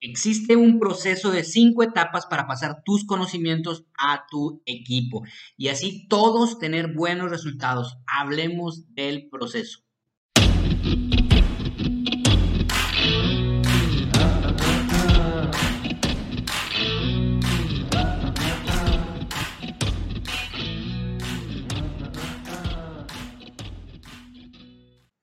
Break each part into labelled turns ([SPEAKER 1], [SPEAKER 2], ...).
[SPEAKER 1] Existe un proceso de cinco etapas para pasar tus conocimientos a tu equipo y así todos tener buenos resultados. Hablemos del proceso.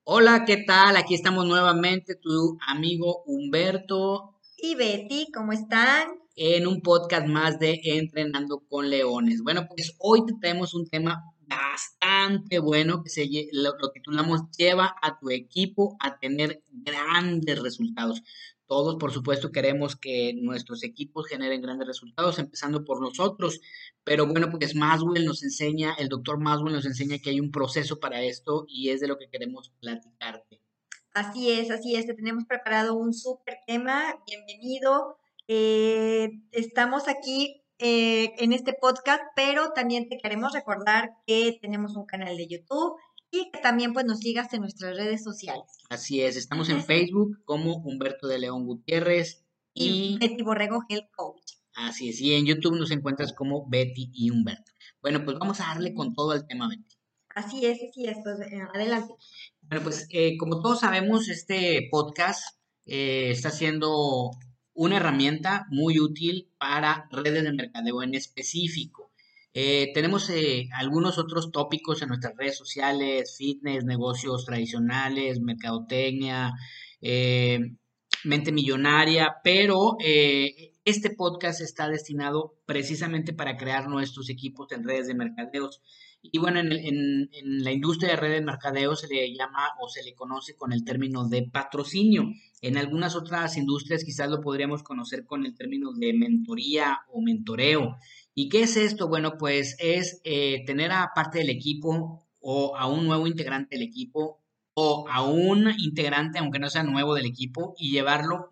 [SPEAKER 1] Hola, ¿qué tal? Aquí estamos nuevamente, tu amigo Humberto.
[SPEAKER 2] Y Betty, ¿cómo están?
[SPEAKER 1] En un podcast más de Entrenando con Leones. Bueno, pues hoy te traemos un tema bastante bueno que se, lo, lo titulamos Lleva a tu equipo a tener grandes resultados. Todos, por supuesto, queremos que nuestros equipos generen grandes resultados, empezando por nosotros. Pero bueno, pues Maswell nos enseña, el doctor Maswell nos enseña que hay un proceso para esto y es de lo que queremos platicarte.
[SPEAKER 2] Así es, así es. Te tenemos preparado un súper tema. Bienvenido. Eh, estamos aquí eh, en este podcast, pero también te queremos recordar que tenemos un canal de YouTube y que también pues nos sigas en nuestras redes sociales.
[SPEAKER 1] Así es, estamos en Facebook como Humberto de León Gutiérrez
[SPEAKER 2] y, Betty Borrego Health Coach.
[SPEAKER 1] Así es, y en YouTube nos encuentras como Betty y Humberto. Bueno, pues vamos a darle con todo el tema, Betty.
[SPEAKER 2] Así es, así es, pues eh, adelante.
[SPEAKER 1] Bueno, pues eh, como todos sabemos, este podcast eh, está siendo una herramienta muy útil para redes de mercadeo en específico. Eh, tenemos eh, algunos otros tópicos en nuestras redes sociales, fitness, negocios tradicionales, mercadotecnia, eh, mente millonaria, pero este podcast está destinado precisamente para crear nuestros equipos en redes de mercadeos. Y bueno, en, en, la industria de redes de mercadeo se le llama o se le conoce con el término de patrocinio. En algunas otras industrias quizás lo podríamos conocer con el término de mentoría o mentoreo. ¿Y qué es esto? Bueno, pues es eh, tener a parte del equipo o a un nuevo integrante del equipo o a un integrante, aunque no sea nuevo del equipo, y llevarlo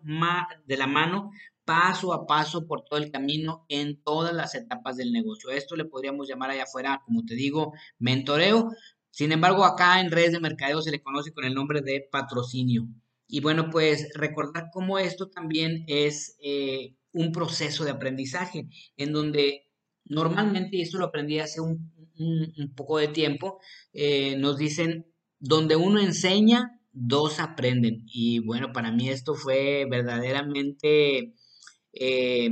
[SPEAKER 1] de la mano paso a paso por todo el camino en todas las etapas del negocio. Esto le podríamos llamar allá afuera, como te digo, mentoreo. Sin embargo, acá en redes de mercadeo se le conoce con el nombre de patrocinio. Y bueno, pues recordar cómo esto también es eh, un proceso de aprendizaje en donde Normalmente, y esto lo aprendí hace un, poco de tiempo, eh, nos dicen, donde uno enseña, dos aprenden. Y bueno, para mí esto fue verdaderamente eh,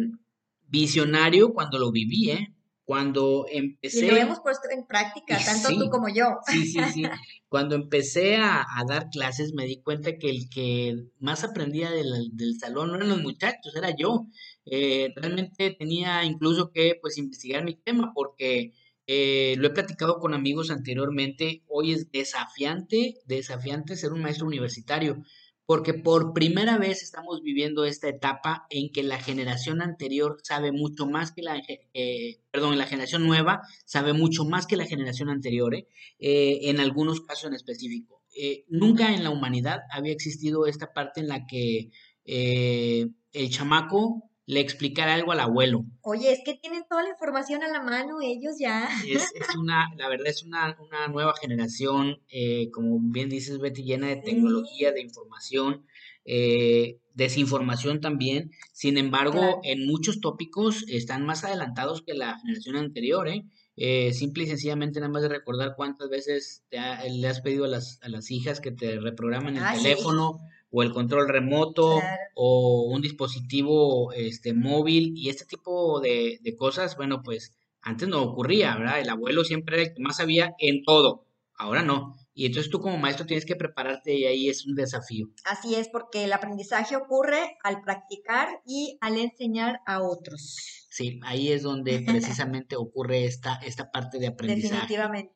[SPEAKER 1] visionario cuando lo viví, ¿eh? Cuando empecé...
[SPEAKER 2] Y lo hemos puesto en práctica, tanto tú como yo.
[SPEAKER 1] Sí, sí, sí. Cuando empecé a, dar clases me di cuenta que el que más aprendía del, del salón no eran los muchachos, era yo. Eh, realmente tenía incluso que pues investigar mi tema porque eh, lo he platicado con amigos anteriormente, hoy es desafiante, desafiante ser un maestro universitario, porque por primera vez estamos viviendo esta etapa en que la generación anterior sabe mucho más que la, eh, perdón, la generación nueva sabe mucho más que la generación anterior, en algunos casos en específico. nunca en la humanidad había existido esta parte en la que el chamaco le explicar algo al abuelo.
[SPEAKER 2] Oye, es que tienen toda la información a la mano ellos ya.
[SPEAKER 1] Es, una, la verdad es una, nueva generación, eh, como bien dices Betty, llena de tecnología, de información, eh, desinformación también. Sin embargo, en muchos tópicos están más adelantados que la generación anterior, ¿eh? Eh, simple y sencillamente nada más de recordar cuántas veces le has pedido a las, a las hijas que te reprogramen el ah, teléfono o el control remoto o un dispositivo este, móvil y este tipo de, de, cosas, bueno, pues antes no ocurría, ¿verdad? El abuelo siempre era el que más sabía en todo, ahora no. Y entonces tú como maestro tienes que prepararte y ahí es un desafío.
[SPEAKER 2] Así es, porque el aprendizaje ocurre al practicar y al enseñar a otros.
[SPEAKER 1] Sí, ahí es donde precisamente ocurre esta, esta parte de aprendizaje.
[SPEAKER 2] Definitivamente,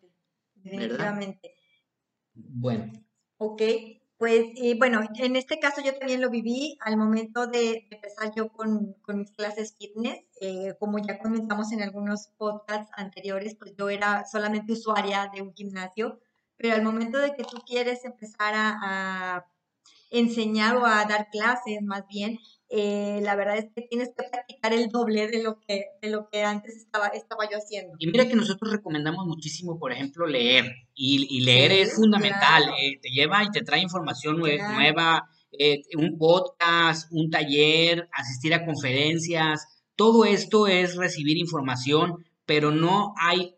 [SPEAKER 2] definitivamente.
[SPEAKER 1] Bueno.
[SPEAKER 2] Ok, pues bueno, en este caso yo también lo viví al momento de empezar yo con, mis clases fitness. Eh, como ya comentamos en algunos podcasts anteriores, pues yo era solamente usuaria de un gimnasio, pero al momento de que tú quieres empezar a enseñar o a dar clases más bien, eh, la verdad es que tienes que practicar el doble de lo que, de lo que antes estaba, estaba yo haciendo.
[SPEAKER 1] Y mira que nosotros recomendamos muchísimo, por ejemplo, leer. Y, leer es fundamental. Eh, te lleva y te trae información nueva, eh, un podcast, un taller, asistir a conferencias, todo esto es recibir información, pero no hay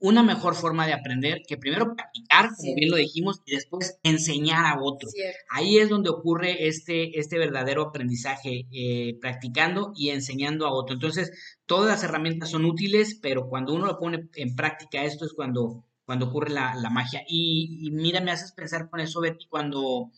[SPEAKER 1] una mejor forma de aprender que primero practicar, como bien lo dijimos, y después enseñar a otros. Ahí es donde ocurre este, este verdadero aprendizaje, eh, practicando y enseñando a otro. Entonces, todas las herramientas son útiles, pero cuando uno lo pone en práctica, esto es cuando, cuando ocurre la, magia. Y, y, mira, me haces pensar con eso, Betty, cuando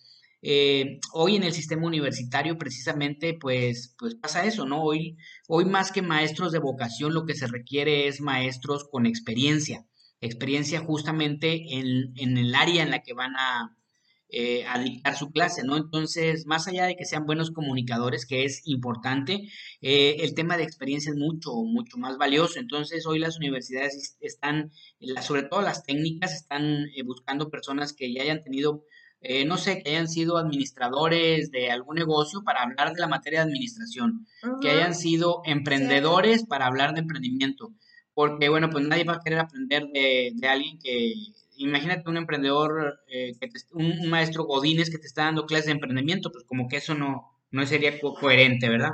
[SPEAKER 1] eh, hoy en el sistema universitario precisamente pues, pues pasa eso, ¿no? Hoy, hoy más que maestros de vocación lo que se requiere es maestros con experiencia, experiencia justamente en, en el área en la que van a, eh, dictar su clase, ¿no? Entonces, más allá de que sean buenos comunicadores, que es importante, eh, el tema de experiencia es mucho, mucho más valioso. Entonces, hoy las universidades están, sobre todo las técnicas, están buscando personas que ya hayan tenido eh, no sé, que hayan sido administradores de algún negocio para hablar de la materia de administración, que hayan sido emprendedores para hablar de emprendimiento, porque bueno, pues nadie va a querer aprender de, alguien que, imagínate un emprendedor, eh, que un, maestro Godínez que te está dando clases de emprendimiento, pues como que eso no, no sería coherente, ¿verdad?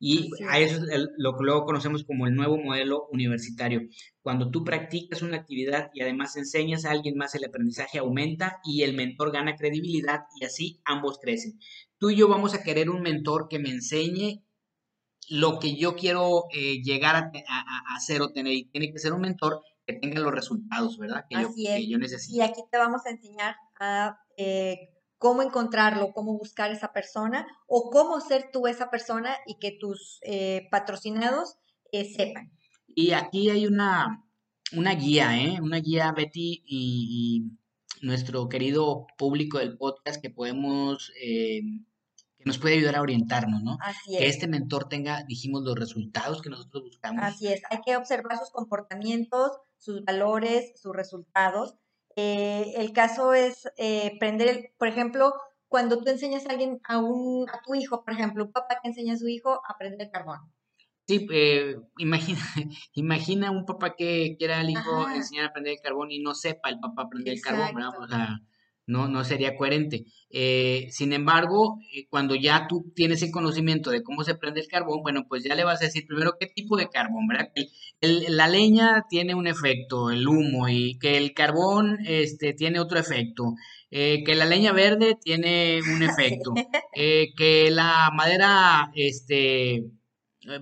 [SPEAKER 1] Y a eso es lo que luego conocemos como el nuevo modelo universitario. Cuando tú practicas una actividad y además enseñas a alguien más, el aprendizaje aumenta y el mentor gana credibilidad y así ambos crecen. Tú y yo vamos a querer un mentor que me enseñe lo que yo quiero eh, llegar a, hacer o tener. Y tiene que ser un mentor que tenga los resultados, ¿verdad? Que, yo, que yo necesito.
[SPEAKER 2] Y aquí te vamos a enseñar a eh, cómo encontrarlo, cómo buscar esa persona o cómo ser tú esa persona y que tus eh, patrocinados eh, sepan.
[SPEAKER 1] Y aquí hay una, una guía, ¿eh? Una guía, Betty, y, nuestro querido público del podcast que podemos, eh, que nos puede ayudar a orientarnos, ¿no?
[SPEAKER 2] Así
[SPEAKER 1] es. Que este mentor tenga, dijimos, los resultados que nosotros buscamos.
[SPEAKER 2] Así es, hay que observar sus comportamientos, sus valores, sus resultados eh, el caso es eh, prender, por ejemplo, cuando tú enseñas a alguien, a, un, a tu hijo, por ejemplo, un papá que enseña a su hijo a prender el carbón.
[SPEAKER 1] Sí, eh, imagina, imagina un papá que quiera al hijo enseñar a prender el carbón y no sepa el papá prender el carbón, ¿verdad? O sea, no, no sería coherente. Eh, sin embargo, eh, cuando ya tú tienes el conocimiento de cómo se prende el carbón, bueno, pues ya le vas a decir primero qué tipo de carbón, ¿verdad? La leña tiene un efecto, el humo, y que el carbón este, tiene otro efecto, eh, que la leña verde tiene un efecto, que la madera este,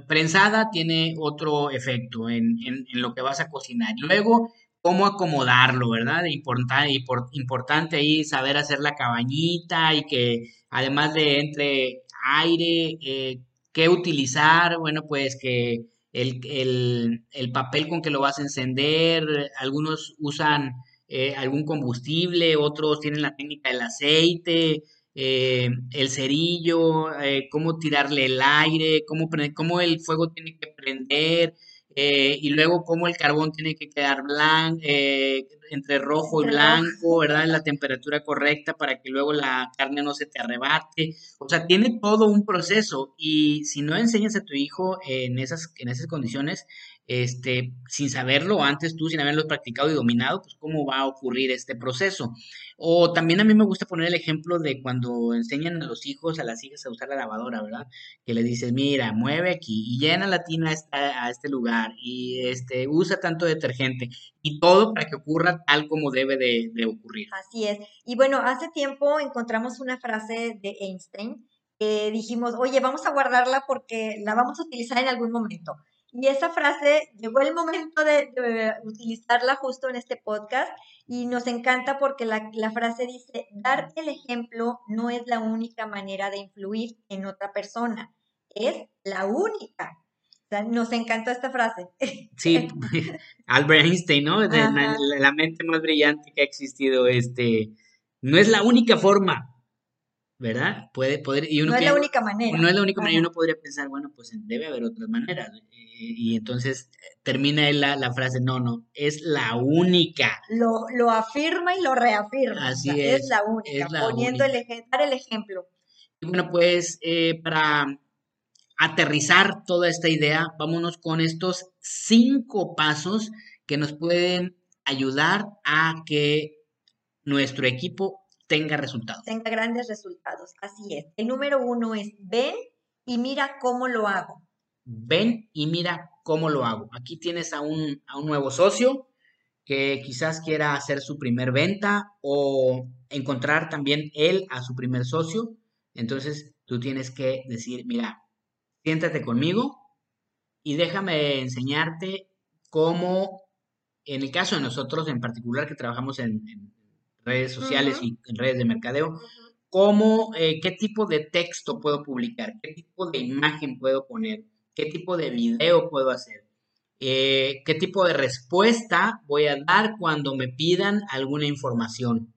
[SPEAKER 1] prensada tiene otro efecto en, en, en lo que vas a cocinar. Luego, cómo acomodarlo, ¿verdad? Importante, importante ahí saber hacer la cabañita y que además de entre aire, eh, qué utilizar, bueno, pues que el, papel con que lo vas a encender, algunos usan eh, algún combustible, otros tienen la técnica del aceite, eh, el cerillo, cómo tirarle el aire, cómo, cómo el fuego tiene que prender, eh, y luego cómo el carbón tiene que quedar blanco, eh, entre rojo y blanco, ¿verdad? En la temperatura correcta para que luego la carne no se te arrebate. O sea, tiene todo un proceso y si no enseñas a tu hijo en esas, en esas condiciones, este, sin saberlo antes tú, sin haberlo practicado y dominado, pues cómo va a ocurrir este proceso. O también a mí me gusta poner el ejemplo de cuando enseñan a los hijos, a las hijas a usar la lavadora, ¿verdad? Que le dices, mira, mueve aquí y llena la tina a, a este lugar y este, usa tanto detergente y todo para que ocurra tal como debe de, de ocurrir.
[SPEAKER 2] Así es. Y bueno, hace tiempo encontramos una frase de Einstein que dijimos, oye, vamos a guardarla porque la vamos a utilizar en algún momento. Y esa frase llegó el momento de, utilizarla justo en este podcast y nos encanta porque la, frase dice, dar el ejemplo no es la única manera de influir en otra persona, es la única. O sea, nos encantó esta frase.
[SPEAKER 1] Sí, Albert Einstein, ¿no? La, la, mente más brillante que ha existido, este, no es la única forma, ¿verdad? Puede, poder, y
[SPEAKER 2] uno no es la única manera.
[SPEAKER 1] No es la única manera, y uno podría pensar, bueno, pues debe haber otras maneras. Y, entonces eh, termina la, la, frase, no, no, es la única.
[SPEAKER 2] Lo, lo afirma y lo reafirma.
[SPEAKER 1] Así es.
[SPEAKER 2] Es la única, poniendo El, dar el ejemplo.
[SPEAKER 1] Y bueno, pues eh, para aterrizar toda esta idea, vámonos con estos cinco pasos que nos pueden ayudar a que nuestro equipo tenga resultados.
[SPEAKER 2] Tenga grandes resultados, así es. El número uno es ven y mira cómo lo hago.
[SPEAKER 1] Ven y mira cómo lo hago. Aquí tienes a un, a un nuevo socio que quizás quiera hacer su primer venta o encontrar también él a su primer socio. Entonces tú tienes que decir, mira, siéntate conmigo y déjame enseñarte cómo, en el caso de nosotros en particular que trabajamos en, redes sociales y en redes de mercadeo, cómo, eh, qué tipo de texto puedo publicar, qué tipo de imagen puedo poner, qué tipo de video puedo hacer, eh, qué tipo de respuesta voy a dar cuando me pidan alguna información.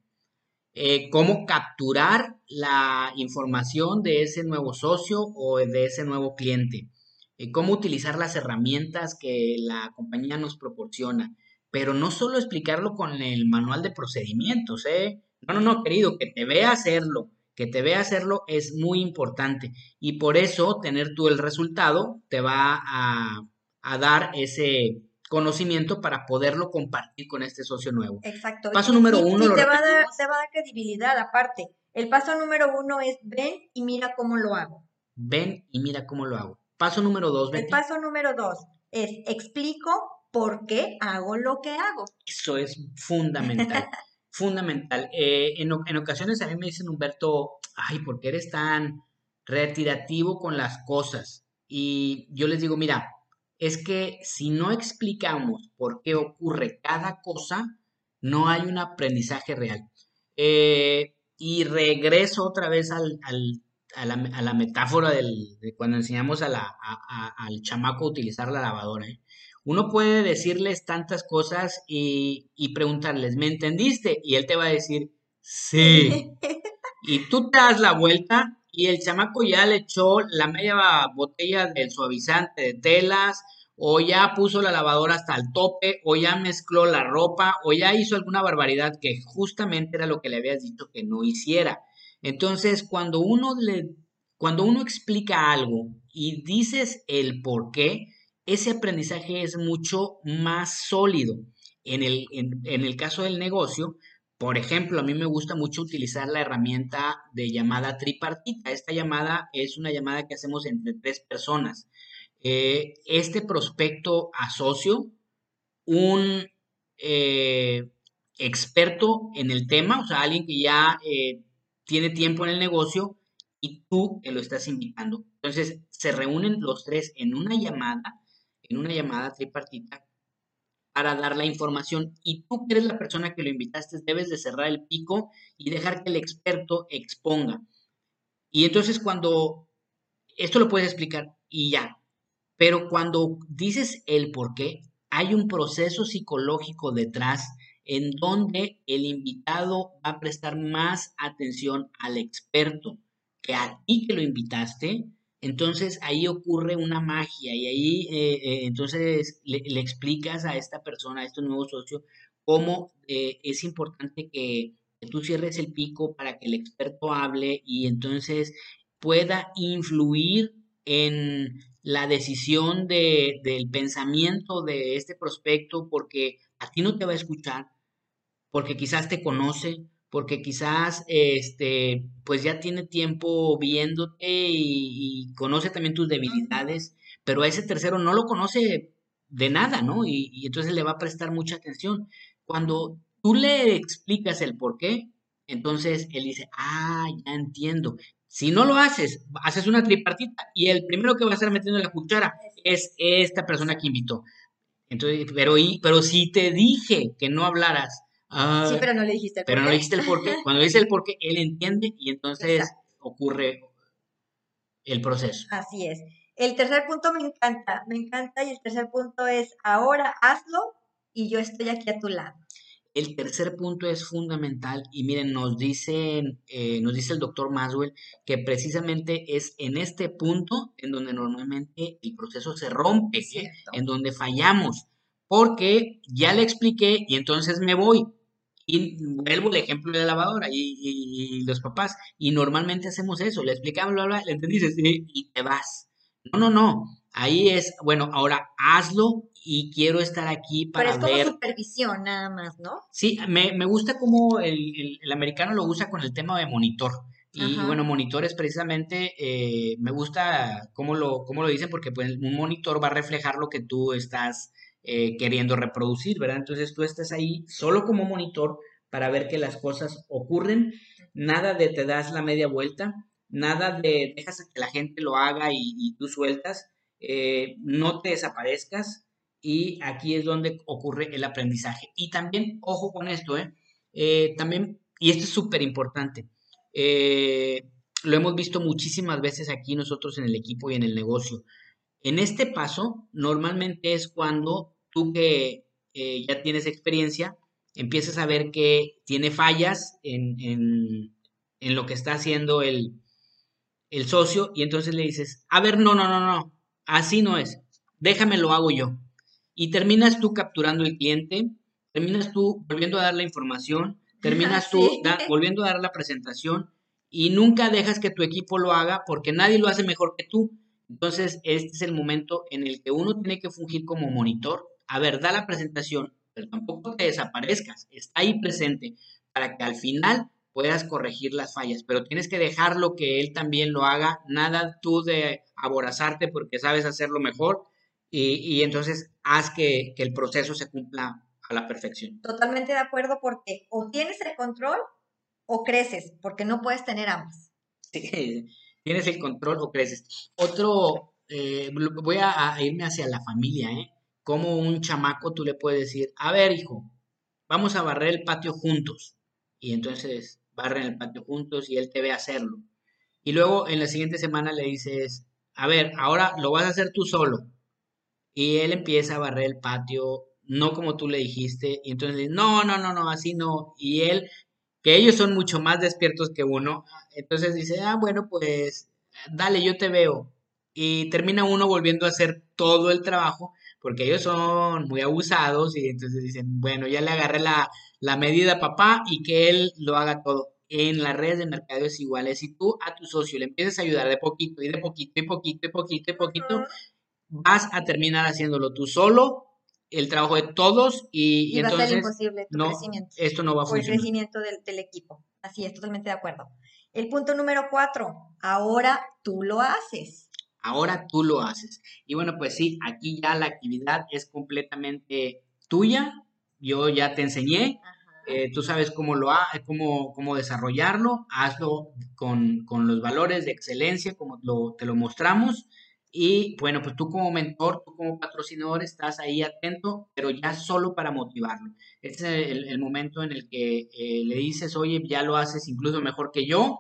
[SPEAKER 1] Eh, cómo capturar la información de ese nuevo socio o de ese nuevo cliente, eh, cómo utilizar las herramientas que la compañía nos proporciona, pero no solo explicarlo con el manual de procedimientos, ¿eh? No, no, no, querido, que te vea hacerlo, que te vea hacerlo es muy importante y por eso tener tú el resultado te va a, a dar ese, conocimiento para poderlo compartir con este socio nuevo.
[SPEAKER 2] Exacto.
[SPEAKER 1] Paso número uno.
[SPEAKER 2] Y te, va a dar, te va a dar credibilidad aparte. El paso número uno es ven y mira cómo lo hago.
[SPEAKER 1] Ven y mira cómo lo hago. Paso número dos,
[SPEAKER 2] El paso número dos es explico por qué hago lo que hago.
[SPEAKER 1] Eso es fundamental. fundamental. Eh, en, en ocasiones a mí me dicen, Humberto, ay, ¿por qué eres tan retirativo con las cosas? Y yo les digo, mira, es que si no explicamos por qué ocurre cada cosa, no hay un aprendizaje real. Eh, y regreso otra vez al, a, la, metáfora del, de cuando enseñamos a la, al chamaco a utilizar la lavadora. ¿eh? Uno puede decirles tantas cosas y, y preguntarles, ¿me entendiste? Y él te va a decir, sí. y tú te das la vuelta y el chamaco ya le echó la media botella del suavizante de telas, o ya puso la lavadora hasta el tope, o ya mezcló la ropa, o ya hizo alguna barbaridad que justamente era lo que le habías dicho que no hiciera. Entonces, cuando uno le, cuando uno explica algo y dices el por qué, ese aprendizaje es mucho más sólido. En el, en el caso del negocio, por ejemplo, a mí me gusta mucho utilizar la herramienta de llamada tripartita. Esta llamada es una llamada que hacemos entre tres personas. Eh, este prospecto asocio, un eh, experto en el tema, o sea, alguien que ya eh, tiene tiempo en el negocio y tú que lo estás invitando. Entonces, se reúnen los tres en una llamada, en una llamada tripartita para dar la información y tú que eres la persona que lo invitaste debes de cerrar el pico y dejar que el experto exponga. Y entonces cuando esto lo puedes explicar y ya, pero cuando dices el por qué, hay un proceso psicológico detrás en donde el invitado va a prestar más atención al experto que a ti que lo invitaste. Entonces ahí ocurre una magia y ahí eh, eh, entonces le, explicas a esta persona, a este nuevo socio, cómo eh, es importante que, tú cierres el pico para que el experto hable y entonces pueda influir en la decisión de, del pensamiento de este prospecto porque a ti no te va a escuchar, porque quizás te conoce, porque quizás este pues ya tiene tiempo viéndote y, conoce también tus debilidades, pero a ese tercero no lo conoce de nada, ¿no? Y, entonces le va a prestar mucha atención. Cuando tú le explicas el por qué, entonces él dice, ah, ya entiendo. Si no lo haces, haces una tripartita y el primero que va a estar metiendo la cuchara es esta persona que invitó. Entonces, pero, pero si te dije que no hablaras
[SPEAKER 2] Ah, sí, pero no le dijiste
[SPEAKER 1] el Pero no le dijiste el porqué. Cuando dice el porqué, él entiende y entonces ocurre el proceso.
[SPEAKER 2] Así es. El tercer punto me encanta, me encanta y el tercer punto es ahora hazlo y yo estoy aquí a tu lado.
[SPEAKER 1] El tercer punto es fundamental y miren, nos dice, eh, nos dice el doctor Maswell que precisamente es en este punto en donde normalmente el proceso se rompe, en donde fallamos, porque ya le expliqué y entonces me voy. Y vuelvo el ejemplo de la lavadora y, los papás. Y normalmente hacemos eso, le explicamos, bla, bla, le entendiste y te vas. No, no, no. Ahí es, bueno, ahora hazlo y quiero estar aquí para
[SPEAKER 2] Pero es
[SPEAKER 1] ver.
[SPEAKER 2] como supervisión nada más, ¿no?
[SPEAKER 1] Sí, me, me gusta cómo el, el- el americano lo usa con el tema de monitor. Y
[SPEAKER 2] Ajá.
[SPEAKER 1] bueno, monitor es precisamente, eh, me gusta cómo lo, cómo lo dicen, porque pues, un monitor va a reflejar lo que tú estás eh, queriendo reproducir, ¿verdad? Entonces tú estás ahí solo como monitor para ver que las cosas ocurren, nada de te das la media vuelta, nada de dejas a que la gente lo haga y, tú sueltas, eh, no te desaparezcas y aquí es donde ocurre el aprendizaje. Y también, ojo con esto, ¿eh? Eh, también, y esto es súper importante, lo hemos visto muchísimas veces aquí nosotros en el equipo y en el negocio. En este paso, normalmente es cuando tú que eh, ya tienes experiencia, empiezas a ver que tiene fallas en, en- en lo que está haciendo el, el socio y entonces le dices, a ver, no, no, no, no, así no es, déjame lo hago yo. Y terminas tú capturando el cliente, terminas tú volviendo a dar la información, terminas tú
[SPEAKER 2] Sí.
[SPEAKER 1] da- volviendo a dar la presentación y nunca dejas que tu equipo lo haga porque nadie lo hace mejor que tú. Entonces, este es el momento en el que uno tiene que fungir como monitor. A ver, da la presentación, pero tampoco te desaparezcas. Está ahí presente para que al final puedas corregir las fallas, pero tienes que dejarlo que él también lo haga. Nada tú de aborazarte porque sabes hacerlo mejor y, y entonces haz que, que el proceso se cumpla a la perfección.
[SPEAKER 2] Totalmente de acuerdo porque o tienes el control o creces, porque no puedes tener ambas.
[SPEAKER 1] Sí, Tienes el control o creces. Otro, eh, voy a, a irme hacia la familia, ¿eh? Como un chamaco tú le puedes decir, a ver, hijo, vamos a barrer el patio juntos. Y entonces barren el patio juntos y él te ve hacerlo. Y luego en la siguiente semana le dices, a ver, ahora lo vas a hacer tú solo. Y él empieza a barrer el patio, no como tú le dijiste. Y entonces, no, no, no, no, así no. Y él que ellos son mucho más despiertos que uno. Entonces dice, ah, bueno, pues dale, yo te veo. Y termina uno volviendo a hacer todo el trabajo, porque ellos son muy abusados y entonces dicen, bueno, ya le agarré la, la medida a papá y que él lo haga todo. En las redes de mercado es igual, es si tú a tu socio le empiezas a ayudar de poquito y de poquito y poquito y poquito y poquito, vas a terminar haciéndolo tú solo, el trabajo de todos y,
[SPEAKER 2] Y, va a ser
[SPEAKER 1] entonces
[SPEAKER 2] imposible tu
[SPEAKER 1] no,
[SPEAKER 2] crecimiento
[SPEAKER 1] esto no va a
[SPEAKER 2] o el
[SPEAKER 1] funcionar.
[SPEAKER 2] crecimiento del, del equipo. Así es, totalmente de acuerdo. El punto número cuatro, ahora tú lo haces.
[SPEAKER 1] Ahora tú lo haces. Y bueno, pues sí, aquí ya la actividad es completamente tuya. Yo ya te enseñé, eh, tú sabes cómo, lo ha, cómo, cómo desarrollarlo, hazlo con, con los valores de excelencia, como lo- te lo mostramos. Y bueno, pues tú como mentor, tú como patrocinador estás ahí atento, pero ya solo para motivarlo. Este es el, momento en el que eh, le dices, oye, ya lo haces incluso mejor que yo,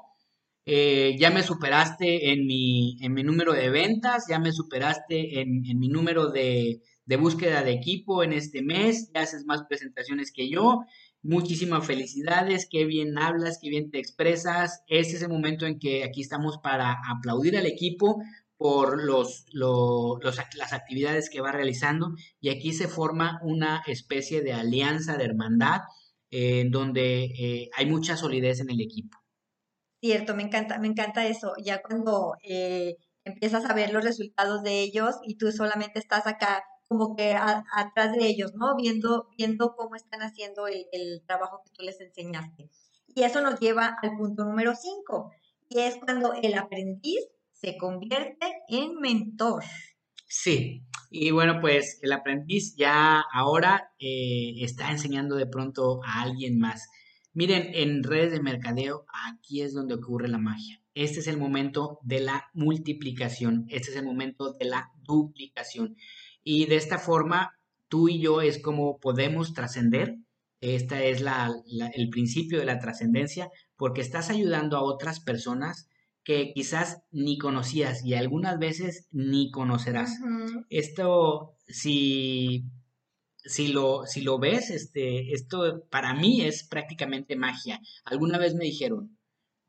[SPEAKER 1] eh, ya me superaste en mi, en mi número de ventas, ya me superaste en, en mi número de, de búsqueda de equipo en este mes, ya haces más presentaciones que yo. Muchísimas felicidades, qué bien hablas, qué bien te expresas. Este es el momento en que aquí estamos para aplaudir al equipo por los, las actividades que va realizando y aquí se forma una especie de alianza, de hermandad, eh, en donde eh, hay mucha solidez en el equipo.
[SPEAKER 2] Cierto, me encanta, me encanta eso. Ya cuando eh, empiezas a ver los resultados de ellos y tú solamente estás acá como que atrás de ellos, ¿no? Viendo, viendo cómo están haciendo el, el trabajo que tú les enseñaste. Y eso nos lleva al punto número cinco, y es cuando el aprendiz se convierte en mentor.
[SPEAKER 1] Sí, y bueno, pues el aprendiz ya ahora eh, está enseñando de pronto a alguien más. Miren, en redes de mercadeo, aquí es donde ocurre la magia. Este es el momento de la multiplicación, este es el momento de la duplicación. Y de esta forma, tú y yo es como podemos trascender. Esta es la- el principio de la trascendencia, porque estás ayudando a otras personas que quizás ni conocías y algunas veces ni conocerás. Esto, si, si lo, si lo ves, este, esto para mí es prácticamente magia. Alguna vez me dijeron,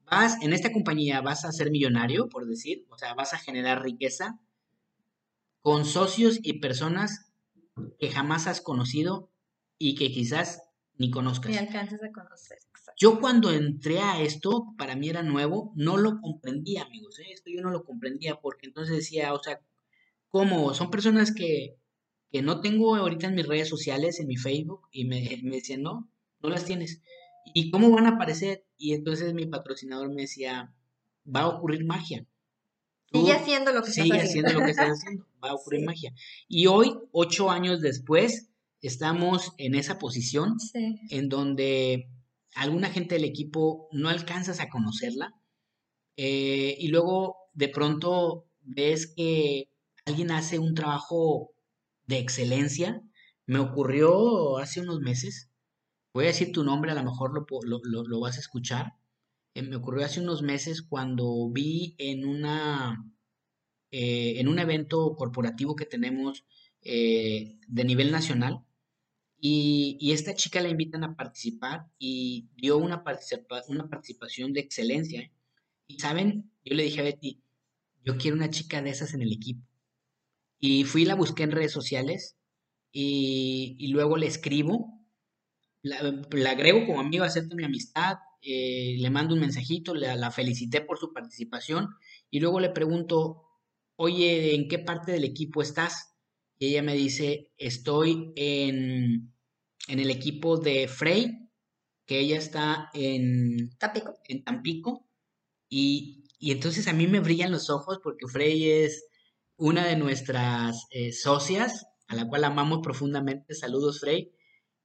[SPEAKER 1] vas, en esta compañía vas a ser millonario, por decir, o sea, vas a generar riqueza con socios y personas que jamás has conocido y que quizás ni conozcas.
[SPEAKER 2] Me alcanzas a conocer. exacto.
[SPEAKER 1] Yo cuando entré a esto, para mí era nuevo, no lo comprendía, amigos, ¿eh? Esto yo no lo comprendía porque entonces decía, o sea, ¿cómo? Son personas que que no tengo ahorita en mis redes sociales, en mi Facebook, y me, me decían, no, no las tienes. ¿Y cómo van a aparecer? Y entonces mi patrocinador me decía, va a ocurrir magia.
[SPEAKER 2] sigue haciendo lo que
[SPEAKER 1] sigue haciendo. lo que estás haciendo, va a ocurrir magia. Y hoy, ocho años después, estamos en esa posición en donde alguna gente del equipo no alcanzas a conocerla eh, y luego de pronto ves que alguien hace un trabajo de excelencia. Me ocurrió hace unos meses, voy a decir tu nombre, a lo mejor lo, lo, vas a escuchar. Eh, me ocurrió hace unos meses cuando vi en una eh, en un evento corporativo que tenemos de nivel nacional, y, esta chica la invitan a participar y dio una, participación de excelencia. Y saben, yo le dije a Betty, yo quiero una chica de esas en el equipo. Y fui y la busqué en redes sociales y, luego le escribo, la, agrego como amigo, acepto mi amistad, eh, le mando un mensajito, la, la felicité por su participación y luego le pregunto, oye, ¿en qué parte del equipo estás? Y ella me dice, estoy en, el equipo de Frey, que ella está en
[SPEAKER 2] Tampico.
[SPEAKER 1] En Tampico y, entonces a mí me brillan los ojos porque Frey es una de nuestras eh, socias, a la cual amamos profundamente. Saludos, Frey.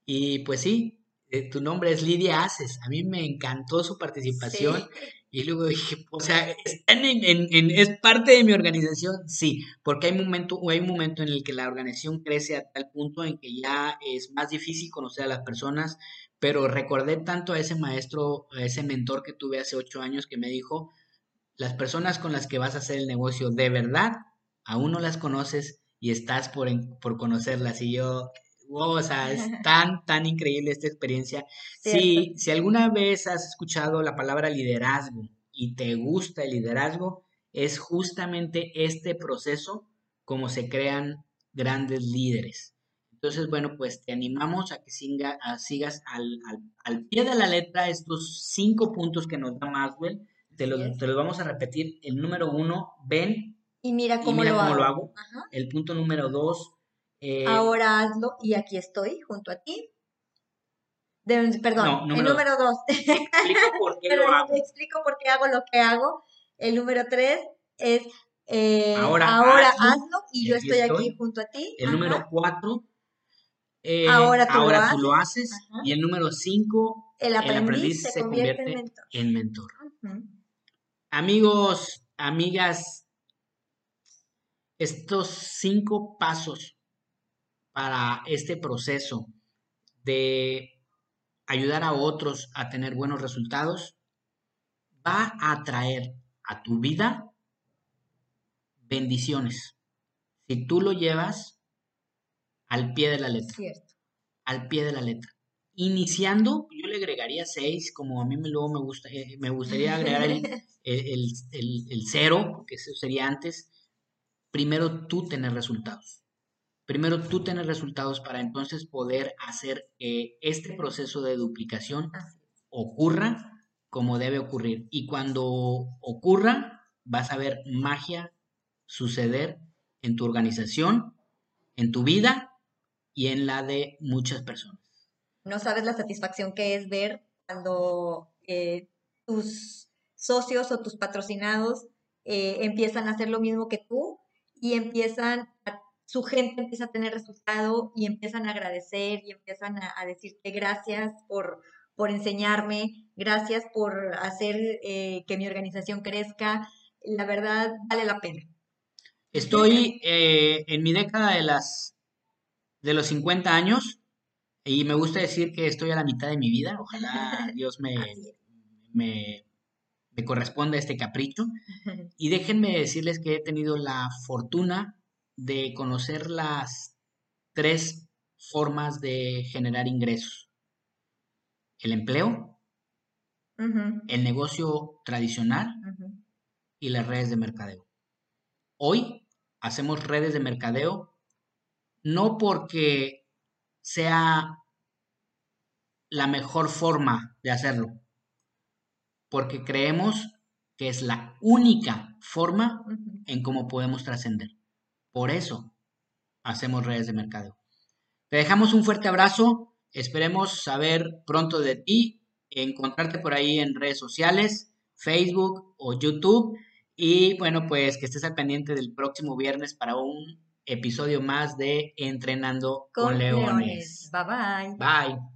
[SPEAKER 1] Y pues sí, eh, tu nombre es Lidia Aces. A mí me encantó su participación. Y luego dije, o sea, ¿están en, ¿es parte de mi organización? Sí, porque hay, momento, hay un momento en el que la organización crece a tal punto en que ya es más difícil conocer a las personas, pero recordé tanto a ese maestro, a ese mentor que tuve hace ocho años que me dijo, las personas con las que vas a hacer el negocio de verdad, aún no las conoces y estás por, por conocerlas. Y yo, o sea, es tan, tan increíble esta experiencia. Si, si alguna vez has escuchado la palabra liderazgo y te gusta el liderazgo, es justamente este proceso como se crean grandes líderes. Entonces, bueno, pues te animamos a que sigas al, al, pie de la letra estos cinco puntos que nos da Maxwell. Te los, te los vamos a repetir. El número uno, ven
[SPEAKER 2] y mira cómo, lo, hago. lo, hago.
[SPEAKER 1] El punto número dos,
[SPEAKER 2] eh, Ahora hazlo y aquí estoy junto a ti. perdón, el número dos.
[SPEAKER 1] Explico por qué lo hago.
[SPEAKER 2] Explico por qué hago lo que hago. El número tres es eh, ahora, hazlo, y yo estoy, aquí junto a ti.
[SPEAKER 1] El número cuatro. Eh, ahora tú, lo, haces. Y el número cinco, el aprendiz, se, convierte, en mentor. Amigos, amigas, estos cinco pasos para este proceso de ayudar a otros a tener buenos resultados, va a traer a tu vida bendiciones. Si tú lo llevas al pie de la letra. Al pie de la letra. Iniciando, yo le agregaría seis, como a mí me, luego me, gusta, eh, me gustaría agregar el, el cero, porque eso sería antes. Primero tú tener resultados primero tú tener resultados para entonces poder hacer que este proceso de duplicación ocurra como debe ocurrir. Y cuando ocurra, vas a ver magia suceder en tu organización, en tu vida y en la de muchas personas.
[SPEAKER 2] No sabes la satisfacción que es ver cuando eh, tus socios o tus patrocinados eh, empiezan a hacer lo mismo que tú y empiezan a su gente empieza a tener resultado y empiezan a agradecer y empiezan a, decirte gracias por, por enseñarme, gracias por hacer eh, que mi organización crezca. La verdad, vale la pena.
[SPEAKER 1] Estoy eh, en mi década de, las, de los 50 años y me gusta decir que estoy a la mitad de mi vida. Ojalá Dios me, me, me corresponda este capricho. Y déjenme decirles que he tenido la fortuna de conocer las tres formas de generar ingresos. El empleo, el negocio tradicional y las redes de mercadeo. Hoy hacemos redes de mercadeo no porque sea la mejor forma de hacerlo, porque creemos que es la única forma en cómo podemos trascender. Por eso, hacemos redes de mercadeo. Te dejamos un fuerte abrazo. Esperemos saber pronto de ti, encontrarte por ahí en redes sociales, Facebook o YouTube. Y bueno, pues que estés al pendiente del próximo viernes para un episodio más de Entrenando con, Leones.
[SPEAKER 2] Bye bye.
[SPEAKER 1] Bye.